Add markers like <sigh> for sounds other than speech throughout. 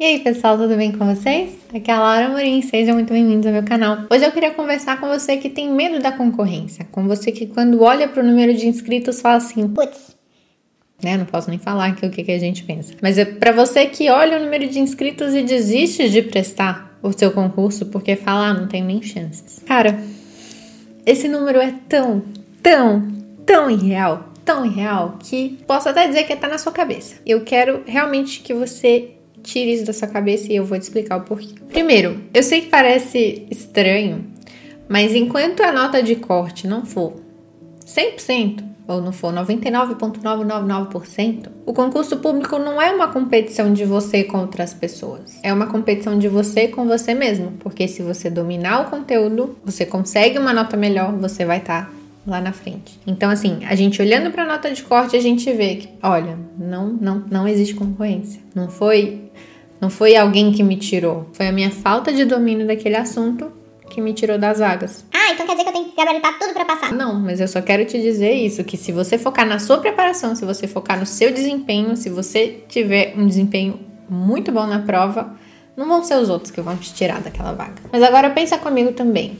E aí, pessoal, tudo bem com vocês? Aqui é a Laura Morim, sejam muito bem-vindos ao meu canal. Hoje eu queria conversar com você que tem medo da concorrência, com você que quando olha para o número de inscritos fala assim, putz, né? Não posso nem falar aqui o que, que a gente pensa. Mas é para você que olha o número de inscritos e desiste de prestar o seu concurso porque fala, ah, não tenho nem chances. Cara, esse número é tão, tão, tão irreal, tão irreal que posso até dizer que tá na sua cabeça. Eu quero realmente que você Tire isso da sua cabeça e eu vou te explicar o porquê. Primeiro, eu sei que parece estranho, mas enquanto a nota de corte não for 100%, ou não for 99,999%, o concurso público não é uma competição de você com outras pessoas. É uma competição de você com você mesmo. Porque se você dominar o conteúdo, você consegue uma nota melhor, você vai estar tá lá na frente. Então, assim, a gente olhando para a nota de corte, a gente vê que, olha, não, não, não existe concorrência. Não foi não foi alguém que me tirou, foi a minha falta de domínio daquele assunto que me tirou das vagas. Ah, então quer dizer que eu tenho que gabaritar tudo para passar? Não, mas eu só quero te dizer isso, que se você focar na sua preparação, se você focar no seu desempenho, se você tiver um desempenho muito bom na prova, não vão ser os outros que vão te tirar daquela vaga. Mas agora pensa comigo também.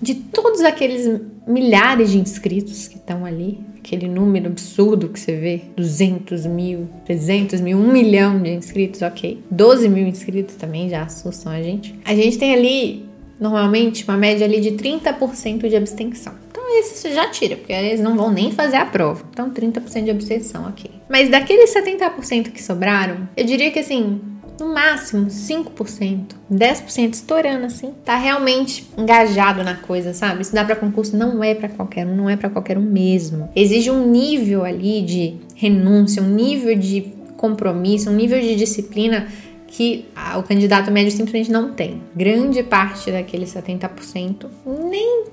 De todos aqueles milhares de inscritos que estão ali, aquele número absurdo que você vê, 200 mil, 300 mil, 1 milhão de inscritos, ok. 12 mil inscritos também já assustam a gente. A gente tem ali, normalmente, uma média ali de 30% de abstenção. Então esse você já tira, porque eles não vão nem fazer a prova. Então 30% de abstenção, ok. Mas daqueles 70% que sobraram, eu diria que assim, no máximo 5%, 10% estourando assim, tá realmente engajado na coisa, sabe? Estudar para concurso não é para qualquer um, não é para qualquer um mesmo. Exige um nível ali de renúncia, um nível de compromisso, um nível de disciplina que o candidato médio simplesmente não tem. Grande parte daqueles 70% nem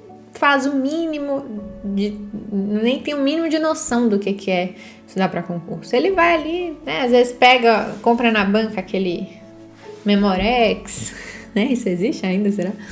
faz o mínimo de nem tem o mínimo de noção do que, que é estudar para concurso. Ele vai ali, né, às vezes pega, compra na banca aquele Memorex, <laughs> né? Isso existe ainda, será? <laughs>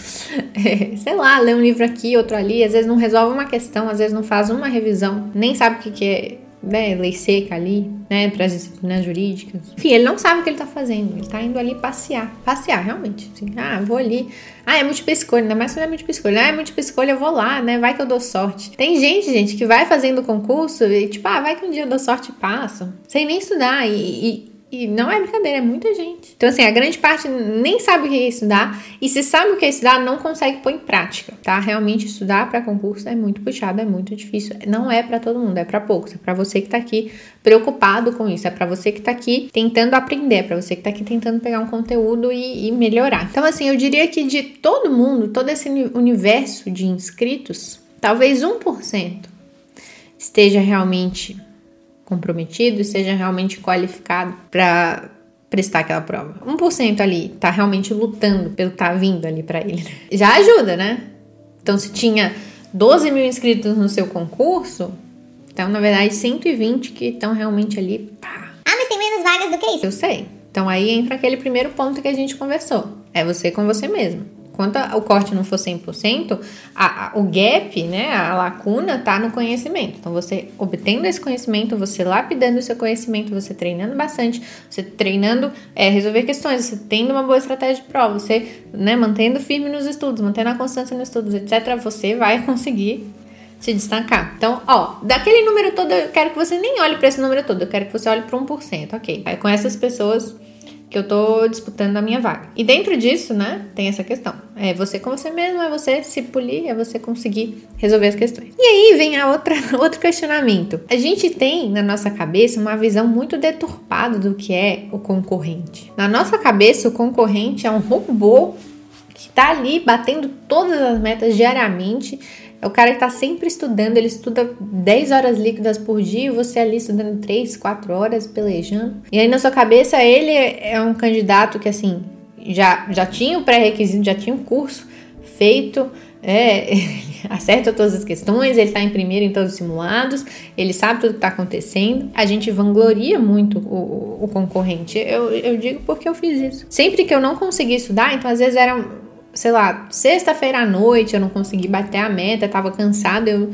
É, sei lá, lê um livro aqui, outro ali, às vezes não resolve uma questão, às vezes não faz uma revisão, nem sabe o que, que é né, lei seca ali, né, para as disciplinas jurídicas. Enfim, ele não sabe o que ele tá fazendo, ele tá indo ali passear, passear realmente, assim, ah, vou ali, ah, é múltipla escolha, ainda mais quando é múltipla escolha, ah, é múltipla escolha, eu vou lá, né, vai que eu dou sorte. Tem gente, gente, que vai fazendo concurso e tipo, ah, vai que um dia eu dou sorte e passo, sem nem estudar e, e e não é brincadeira, é muita gente. Então, assim, a grande parte nem sabe o que é estudar. E se sabe o que é estudar, não consegue pôr em prática, tá? Realmente, estudar para concurso é muito puxado, é muito difícil. Não é para todo mundo, é para poucos. É para você que tá aqui preocupado com isso. É para você que tá aqui tentando aprender. É pra você que tá aqui tentando pegar um conteúdo e, e melhorar. Então, assim, eu diria que de todo mundo, todo esse universo de inscritos, talvez 1% esteja realmente comprometido e seja realmente qualificado para prestar aquela prova. 1% ali tá realmente lutando pelo tá vindo ali para ele. Já ajuda, né? Então, se tinha 12 mil inscritos no seu concurso, então, na verdade, 120 que estão realmente ali. Pá. Ah, mas tem menos vagas do que isso. Eu sei. Então, aí entra aquele primeiro ponto que a gente conversou. É você com você mesmo. Enquanto o corte não for 100%, a, a, o gap, né, a lacuna tá no conhecimento. Então, você obtendo esse conhecimento, você lapidando o seu conhecimento, você treinando bastante, você treinando é, resolver questões, você tendo uma boa estratégia de prova, você né, mantendo firme nos estudos, mantendo a constância nos estudos, etc., você vai <laughs> conseguir se destacar. Então, ó, daquele número todo, eu quero que você nem olhe para esse número todo, eu quero que você olhe para 1%, ok? Aí, com essas pessoas que eu tô disputando a minha vaga. E dentro disso, né, tem essa questão. É você com você mesmo, é você se polir, é você conseguir resolver as questões. E aí vem a outra, <laughs> outro questionamento. A gente tem na nossa cabeça uma visão muito deturpada do que é o concorrente. Na nossa cabeça, o concorrente é um robô que tá ali batendo todas as metas diariamente, é o cara que tá sempre estudando, ele estuda 10 horas líquidas por dia e você ali estudando 3, 4 horas, pelejando. E aí na sua cabeça ele é um candidato que assim, já, já tinha o pré-requisito, já tinha o um curso feito, é, <laughs> acerta todas as questões, ele está em primeiro em todos os simulados, ele sabe tudo que está acontecendo. A gente vangloria muito o, o concorrente. Eu, eu digo porque eu fiz isso. Sempre que eu não conseguia estudar, então às vezes era sei lá, sexta-feira à noite eu não consegui bater a meta, tava cansada, eu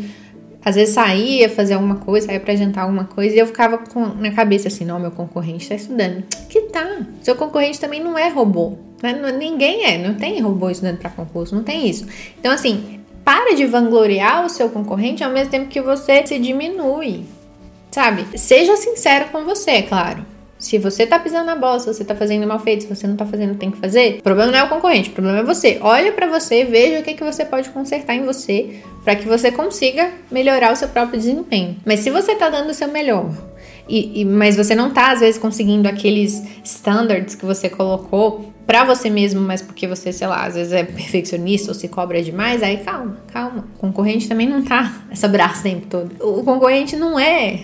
às vezes saía fazer alguma coisa, saía pra jantar alguma coisa, e eu ficava com, na cabeça assim, não, meu concorrente tá estudando. Que tá? Seu concorrente também não é robô. Né? Ninguém é, não tem robô estudando para concurso, não tem isso. Então, assim, para de vangloriar o seu concorrente ao mesmo tempo que você se diminui. Sabe? Seja sincero com você, é claro. Se você tá pisando na bola, se você tá fazendo mal feito, se você não tá fazendo o que tem que fazer, o problema não é o concorrente, o problema é você. Olha para você, veja o que, que você pode consertar em você para que você consiga melhorar o seu próprio desempenho. Mas se você tá dando o seu melhor, e, e, mas você não tá às vezes conseguindo aqueles standards que você colocou para você mesmo, mas porque você, sei lá, às vezes é perfeccionista ou se cobra demais, aí calma, calma. O concorrente também não tá <laughs> essa braça o tempo todo. O concorrente não é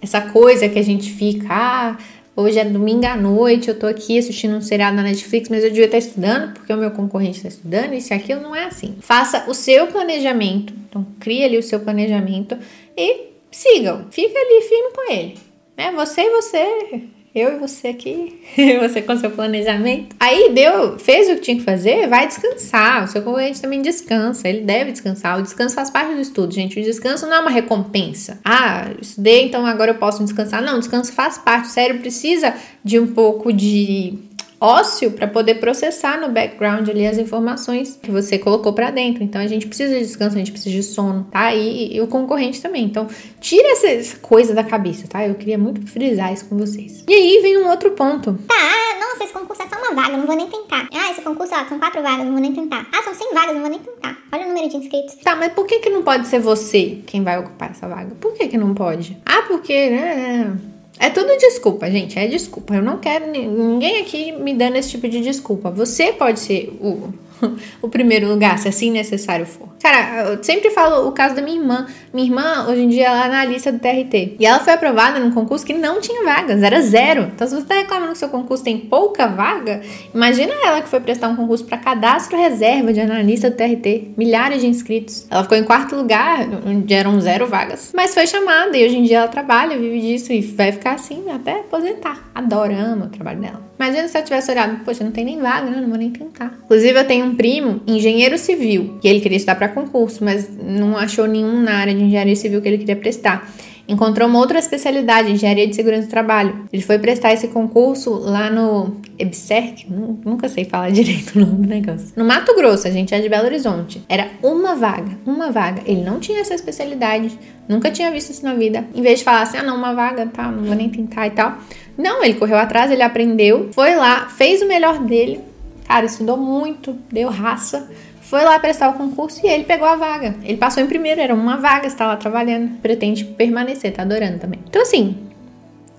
essa coisa que a gente fica, ah, Hoje é domingo à noite, eu tô aqui assistindo um seriado na Netflix, mas eu devia estar estudando porque o meu concorrente está estudando. Isso e aquilo não é assim. Faça o seu planejamento. Então, crie ali o seu planejamento e sigam. Fica ali firme com ele. Né? Você e você eu e você aqui, <laughs> você com seu planejamento. Aí deu, fez o que tinha que fazer, vai descansar. O seu concorrente também descansa, ele deve descansar. O descanso faz parte do estudo, gente. O descanso não é uma recompensa. Ah, estudei, então agora eu posso descansar. Não, o descanso faz parte. O cérebro precisa de um pouco de ósseo para poder processar no background ali as informações que você colocou para dentro. Então a gente precisa de descanso, a gente precisa de sono, tá? E, e o concorrente também. Então tira essa coisa da cabeça, tá? Eu queria muito frisar isso com vocês. E aí vem um outro ponto. Tá, nossa, esse concurso é só uma vaga, não vou nem tentar. Ah, esse concurso, ó, são quatro vagas, não vou nem tentar. Ah, são 100 vagas, não vou nem tentar. Olha o número de inscritos. Tá, mas por que que não pode ser você quem vai ocupar essa vaga? Por que que não pode? Ah, porque, né? É tudo desculpa, gente. É desculpa. Eu não quero ninguém aqui me dando esse tipo de desculpa. Você pode ser o, <laughs> o primeiro lugar, se assim necessário for. Cara, eu sempre falo o caso da minha irmã. Minha irmã, hoje em dia, ela é na lista do TRT. E ela foi aprovada num concurso que não tinha vagas, era zero. Então, se você tá reclamando que seu concurso tem pouca vaga, imagina ela que foi prestar um concurso para cadastro reserva de analista do TRT, milhares de inscritos. Ela ficou em quarto lugar, onde eram zero vagas. Mas foi chamada e hoje em dia ela trabalha, vive disso e vai ficar assim até aposentar. Adora, ama o trabalho dela. Imagina se ela tivesse olhado, poxa, não tem nem vaga, né? Não vou nem tentar. Inclusive, eu tenho um primo, engenheiro civil, que ele queria estudar para concurso, mas não achou nenhum na área de engenharia civil que ele queria prestar. Encontrou uma outra especialidade, engenharia de segurança do trabalho. Ele foi prestar esse concurso lá no EBSERC, nunca sei falar <laughs> direito o nome do negócio. No Mato Grosso, a gente é de Belo Horizonte. Era uma vaga, uma vaga. Ele não tinha essa especialidade, nunca tinha visto isso na vida. Em vez de falar assim, ah, não, uma vaga, tá, não vou nem tentar e tal. Não, ele correu atrás, ele aprendeu, foi lá, fez o melhor dele. Cara, estudou muito, deu raça foi lá prestar o concurso e ele pegou a vaga. Ele passou em primeiro, era uma vaga, está lá trabalhando, pretende permanecer, tá adorando também. Então, assim,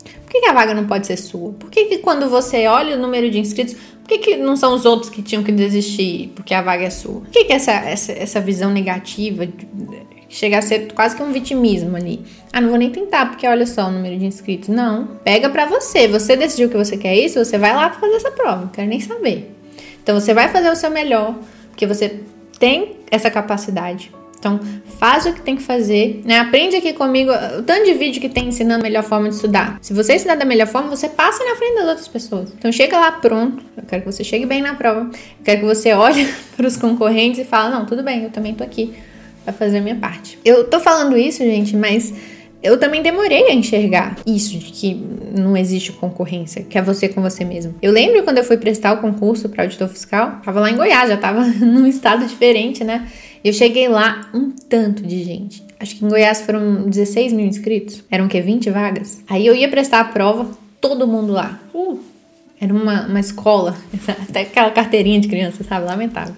por que, que a vaga não pode ser sua? Por que, que quando você olha o número de inscritos, por que, que não são os outros que tinham que desistir porque a vaga é sua? Por que, que essa, essa, essa visão negativa chega a ser quase que um vitimismo ali? Ah, não vou nem tentar porque olha só o número de inscritos. Não, pega pra você. Você decidiu que você quer isso, você vai lá fazer essa prova, não quero nem saber. Então você vai fazer o seu melhor porque você tem essa capacidade. Então, faz o que tem que fazer, né? Aprende aqui comigo o tanto de vídeo que tem ensinando a melhor forma de estudar. Se você estudar da melhor forma, você passa na frente das outras pessoas. Então, chega lá pronto. Eu quero que você chegue bem na prova. Eu quero que você olhe <laughs> para os concorrentes e fale: Não, tudo bem, eu também tô aqui para fazer a minha parte. Eu tô falando isso, gente, mas eu também demorei a enxergar isso de que não existe concorrência, que é você com você mesmo. Eu lembro quando eu fui prestar o concurso para auditor fiscal, tava lá em Goiás, já tava <laughs> num estado diferente, né? Eu cheguei lá, um tanto de gente. Acho que em Goiás foram 16 mil inscritos. Eram o quê? 20 vagas? Aí eu ia prestar a prova, todo mundo lá. Uh, era uma, uma escola, <laughs> até aquela carteirinha de criança, sabe? Lamentável.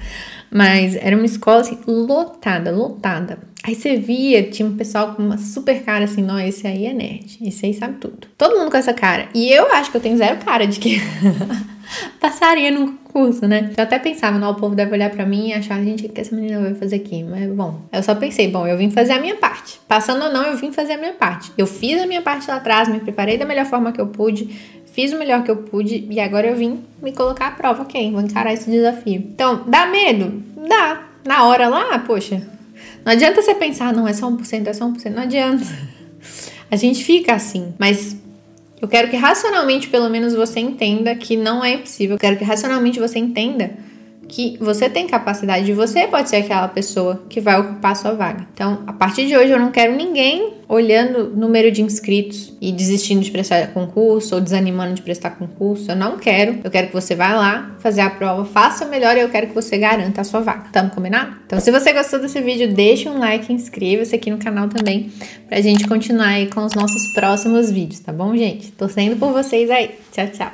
Mas era uma escola assim, lotada, lotada. Aí você via, tinha um pessoal com uma super cara assim, não, esse aí é nerd, esse aí sabe tudo. Todo mundo com essa cara. E eu acho que eu tenho zero cara de que <laughs> passaria num curso, né? Eu até pensava, não, o povo deve olhar para mim e achar, gente, o que essa menina vai fazer aqui? Mas, bom, eu só pensei, bom, eu vim fazer a minha parte. Passando ou não, eu vim fazer a minha parte. Eu fiz a minha parte lá atrás, me preparei da melhor forma que eu pude, fiz o melhor que eu pude e agora eu vim me colocar à prova, ok? Vou encarar esse desafio. Então, dá medo? Dá. Na hora lá, poxa, não adianta você pensar, não, é só 1%, é só 1%. Não adianta. A gente fica assim, mas eu quero que racionalmente, pelo menos, você entenda que não é possível. Eu quero que racionalmente você entenda que você tem capacidade e você pode ser aquela pessoa que vai ocupar sua vaga. Então, a partir de hoje, eu não quero ninguém olhando o número de inscritos e desistindo de prestar concurso ou desanimando de prestar concurso. Eu não quero. Eu quero que você vá lá fazer a prova, faça o melhor e eu quero que você garanta a sua vaga. Tamo combinado? Então, se você gostou desse vídeo, deixa um like, inscreva-se aqui no canal também pra gente continuar aí com os nossos próximos vídeos, tá bom, gente? Torcendo por vocês aí. Tchau, tchau.